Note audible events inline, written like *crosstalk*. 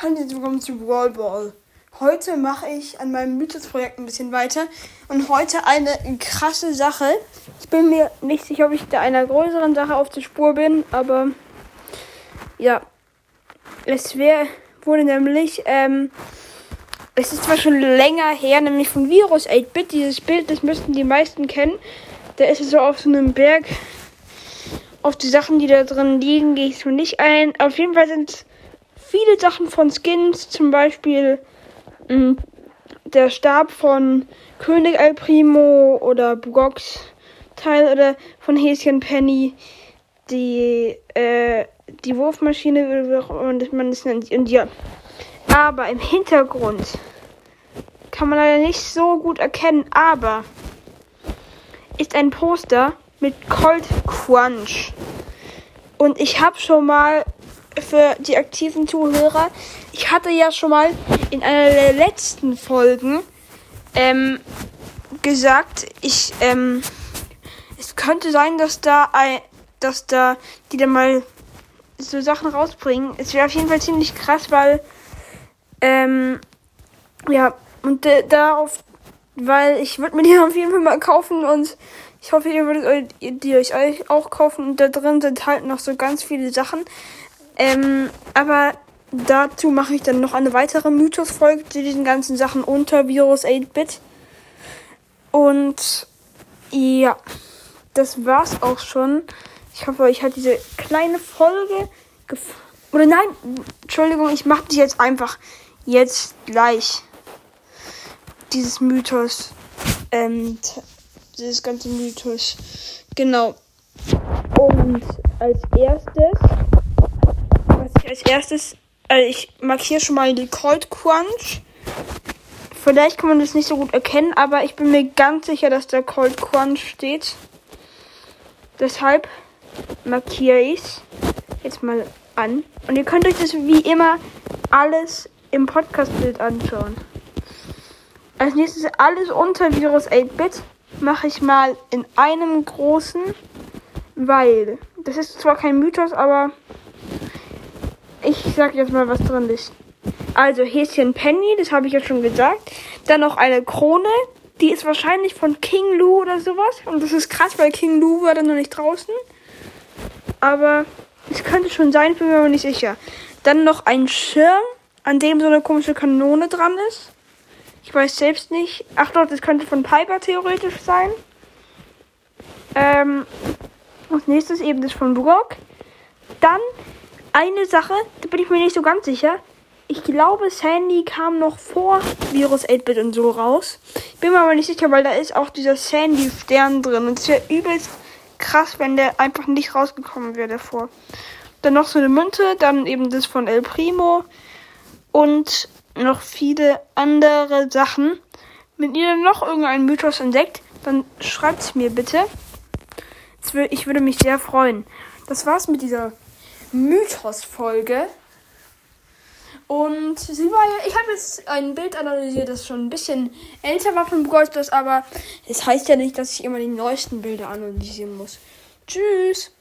Hallo willkommen zu Brawl Ball. Heute mache ich an meinem Mythos-Projekt ein bisschen weiter und heute eine krasse Sache. Ich bin mir nicht sicher, ob ich da einer größeren Sache auf der Spur bin, aber ja, es wäre wurde nämlich, ähm, es ist zwar schon länger her, nämlich von Virus 8-Bit, dieses Bild, das müssten die meisten kennen. Da ist es so auf so einem Berg. Auf die Sachen, die da drin liegen, gehe ich so nicht ein. Auf jeden Fall sind es viele Sachen von Skins, zum Beispiel mh, mm, der Stab von König Al Primo oder Bugox Teil oder von Häschen Penny, die, äh, die Wurfmaschine, auch man das nennt. Und ja. Aber im Hintergrund kann man leider nicht so gut erkennen, aber ist ein Poster mit Cold Crunch. Und ich habe schon mal für die aktiven Zuhörer. Ich hatte ja schon mal in einer der letzten Folgen ähm, gesagt, ich ähm, es könnte sein, dass da ein, dass da die dann mal so Sachen rausbringen. Es wäre auf jeden Fall ziemlich krass, weil ähm, ja und äh, darauf, weil ich würde mir die *laughs* auf jeden Fall mal kaufen und ich hoffe, ihr würdet die euch auch kaufen. Und da drin sind halt noch so ganz viele Sachen. Ähm, aber dazu mache ich dann noch eine weitere Mythos-Folge zu diesen ganzen Sachen unter Virus 8-Bit. Und ja, das war's auch schon. Ich hoffe, euch hat diese kleine Folge gefallen. Oder nein, Entschuldigung, ich mache die jetzt einfach jetzt gleich. Dieses Mythos. Ähm, dieses ganze Mythos. Genau. Und als erstes als erstes, also ich markiere schon mal die Cold Crunch. Vielleicht kann man das nicht so gut erkennen, aber ich bin mir ganz sicher, dass da Cold Crunch steht. Deshalb markiere ich es jetzt mal an. Und ihr könnt euch das wie immer alles im Podcast-Bild anschauen. Als nächstes alles unter Virus 8-Bit mache ich mal in einem großen, weil das ist zwar kein Mythos, aber sag jetzt mal, was drin ist. Also Häschen Penny, das habe ich ja schon gesagt. Dann noch eine Krone. Die ist wahrscheinlich von King Lou oder sowas. Und das ist krass, weil King Lou war dann noch nicht draußen. Aber es könnte schon sein, bin mir aber nicht sicher. Dann noch ein Schirm, an dem so eine komische Kanone dran ist. Ich weiß selbst nicht. Ach doch, das könnte von Piper theoretisch sein. Ähm, als nächstes eben das von Brock. Dann eine Sache, da bin ich mir nicht so ganz sicher. Ich glaube, Sandy kam noch vor Virus 8-Bit und so raus. Ich bin mir aber nicht sicher, weil da ist auch dieser Sandy-Stern drin. Und es wäre übelst krass, wenn der einfach nicht rausgekommen wäre davor. Dann noch so eine Münze, dann eben das von El Primo und noch viele andere Sachen. Wenn ihr noch irgendeinen Mythos entdeckt, dann schreibt es mir bitte. Ich würde mich sehr freuen. Das war's mit dieser Mythos-Folge. Und sie war ja, ich habe jetzt ein Bild analysiert, das schon ein bisschen älter war von Brawl aber es heißt ja nicht, dass ich immer die neuesten Bilder analysieren muss. Tschüss!